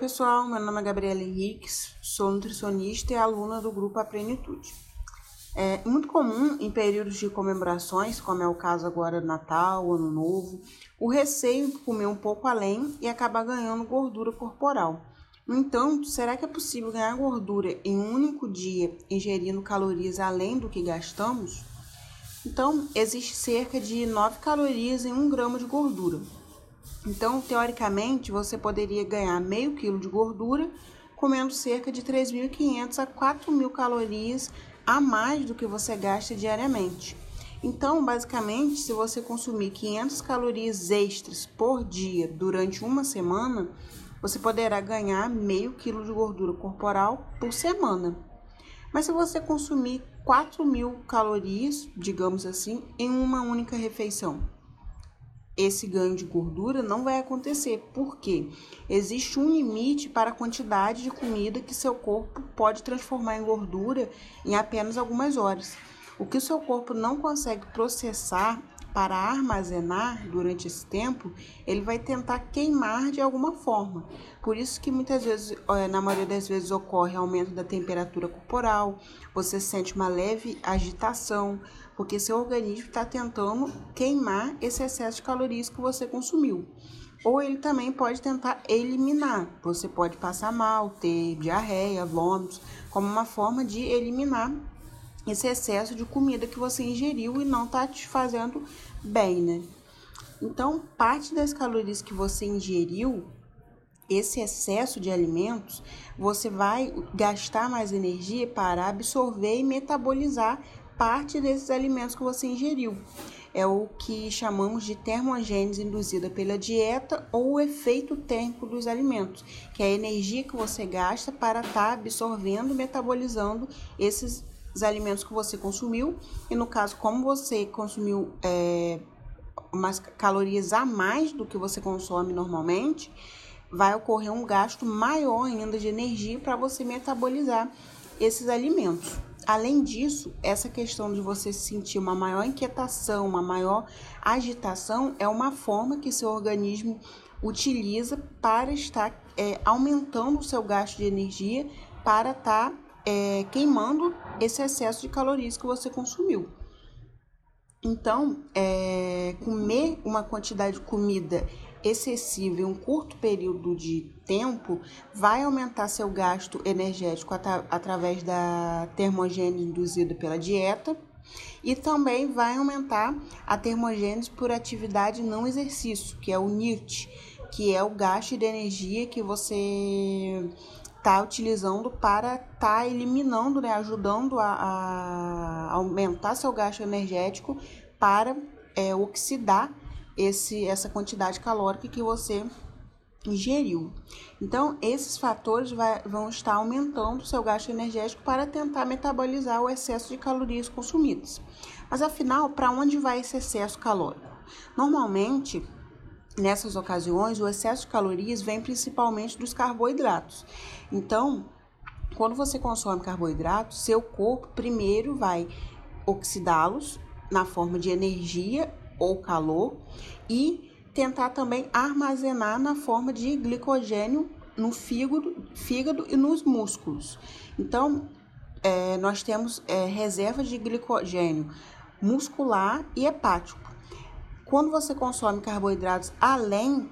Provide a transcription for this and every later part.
pessoal, meu nome é Gabriela Henriques, sou nutricionista e aluna do grupo A Plenitude. É muito comum em períodos de comemorações, como é o caso agora do Natal, Ano Novo, o receio de comer um pouco além e acabar ganhando gordura corporal. No entanto, será que é possível ganhar gordura em um único dia ingerindo calorias além do que gastamos? Então, existe cerca de 9 calorias em 1 grama de gordura. Então, teoricamente, você poderia ganhar meio quilo de gordura comendo cerca de 3.500 a 4.000 calorias a mais do que você gasta diariamente. Então, basicamente, se você consumir 500 calorias extras por dia durante uma semana, você poderá ganhar meio quilo de gordura corporal por semana. Mas se você consumir 4 mil calorias, digamos assim, em uma única refeição, esse ganho de gordura não vai acontecer, porque existe um limite para a quantidade de comida que seu corpo pode transformar em gordura em apenas algumas horas. O que o seu corpo não consegue processar para armazenar durante esse tempo, ele vai tentar queimar de alguma forma. Por isso que muitas vezes, na maioria das vezes, ocorre aumento da temperatura corporal, você sente uma leve agitação, porque seu organismo está tentando queimar esse excesso de calorias que você consumiu. Ou ele também pode tentar eliminar. Você pode passar mal, ter diarreia, vômitos, como uma forma de eliminar esse excesso de comida que você ingeriu e não está te fazendo bem, né? Então, parte das calorias que você ingeriu, esse excesso de alimentos, você vai gastar mais energia para absorver e metabolizar parte desses alimentos que você ingeriu. É o que chamamos de termogênese induzida pela dieta ou o efeito térmico dos alimentos, que é a energia que você gasta para estar tá absorvendo e metabolizando esses os alimentos que você consumiu e no caso como você consumiu é, umas calorias a mais do que você consome normalmente, vai ocorrer um gasto maior ainda de energia para você metabolizar esses alimentos. Além disso, essa questão de você sentir uma maior inquietação, uma maior agitação, é uma forma que seu organismo utiliza para estar é, aumentando o seu gasto de energia para estar tá é, queimando esse excesso de calorias que você consumiu. Então, é, comer uma quantidade de comida excessiva em um curto período de tempo vai aumentar seu gasto energético at através da termogênese induzida pela dieta e também vai aumentar a termogênese por atividade não exercício, que é o NIRT, que é o gasto de energia que você está utilizando para estar tá eliminando, né, ajudando a, a, aumentar seu gasto energético para é, oxidar esse, essa quantidade calórica que você ingeriu. Então, esses fatores vai, vão estar aumentando o seu gasto energético para tentar metabolizar o excesso de calorias consumidas. Mas afinal, para onde vai esse excesso calórico? Normalmente, Nessas ocasiões, o excesso de calorias vem principalmente dos carboidratos. Então, quando você consome carboidratos, seu corpo primeiro vai oxidá-los na forma de energia ou calor e tentar também armazenar na forma de glicogênio no fígado, fígado e nos músculos. Então, é, nós temos é, reservas de glicogênio muscular e hepático. Quando você consome carboidratos além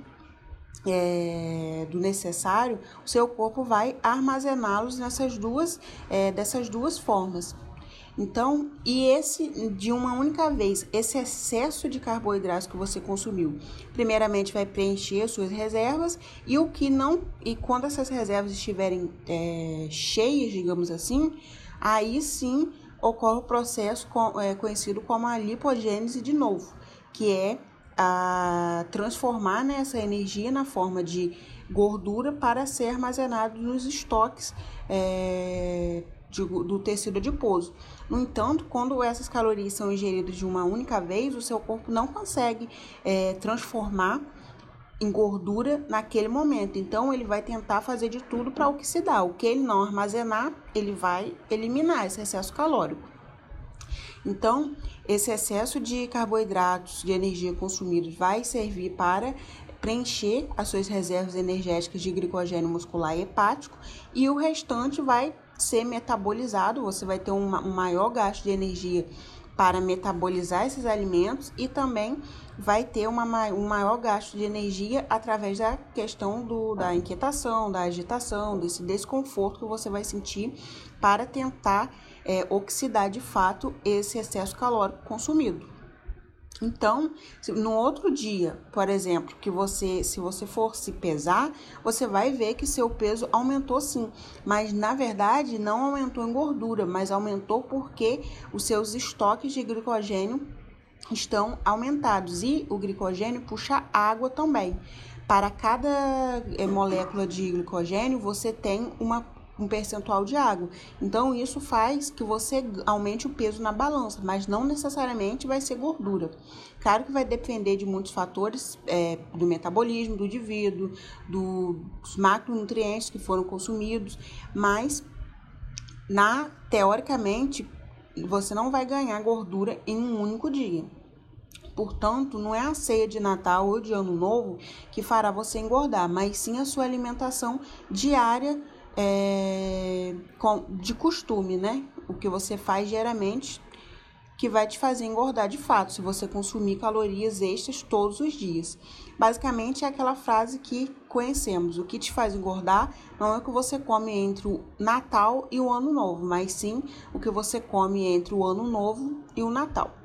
é, do necessário, o seu corpo vai armazená-los nessas duas, é, dessas duas formas. Então, e esse de uma única vez, esse excesso de carboidratos que você consumiu, primeiramente vai preencher suas reservas e o que não, e quando essas reservas estiverem é, cheias, digamos assim, aí sim ocorre o processo com, é, conhecido como a lipogênese de novo que é a transformar né, essa energia na forma de gordura para ser armazenado nos estoques é, de, do tecido adiposo. No entanto, quando essas calorias são ingeridas de uma única vez, o seu corpo não consegue é, transformar em gordura naquele momento. Então, ele vai tentar fazer de tudo para oxidar. O que ele não armazenar, ele vai eliminar esse excesso calórico. Então, esse excesso de carboidratos, de energia consumidos, vai servir para preencher as suas reservas energéticas de glicogênio muscular e hepático e o restante vai ser metabolizado, você vai ter um, maior gasto de energia para metabolizar esses alimentos e também vai ter uma, um maior gasto de energia através da questão do, da inquietação, da agitação, desse desconforto que você vai sentir para tentar é, oxidar de fato esse excesso calórico consumido. Então, no outro dia, por exemplo, que você, se você for se pesar, você vai ver que seu peso aumentou sim, mas na verdade não aumentou em gordura, mas aumentou porque os seus estoques de glicogênio estão aumentados e o glicogênio puxa água também. Para cada eh, molécula de glicogênio, você tem uma um percentual de água. Então, isso faz que você aumente o peso na balança, mas não necessariamente vai ser gordura. Claro que vai depender de muitos fatores é, do metabolismo do indivíduo, do, dos macronutrientes que foram consumidos, mas na teoricamente você não vai ganhar gordura em um único dia. Portanto, não é a ceia de Natal ou de Ano Novo que fará você engordar, mas sim a sua alimentação diária é, de costume, né? O que você faz diariamente que vai te fazer engordar de fato, se você consumir calorias extras todos os dias. Basicamente é aquela frase que conhecemos: o que te faz engordar não é o que você come entre o Natal e o Ano Novo, mas sim o que você come entre o Ano Novo e o Natal.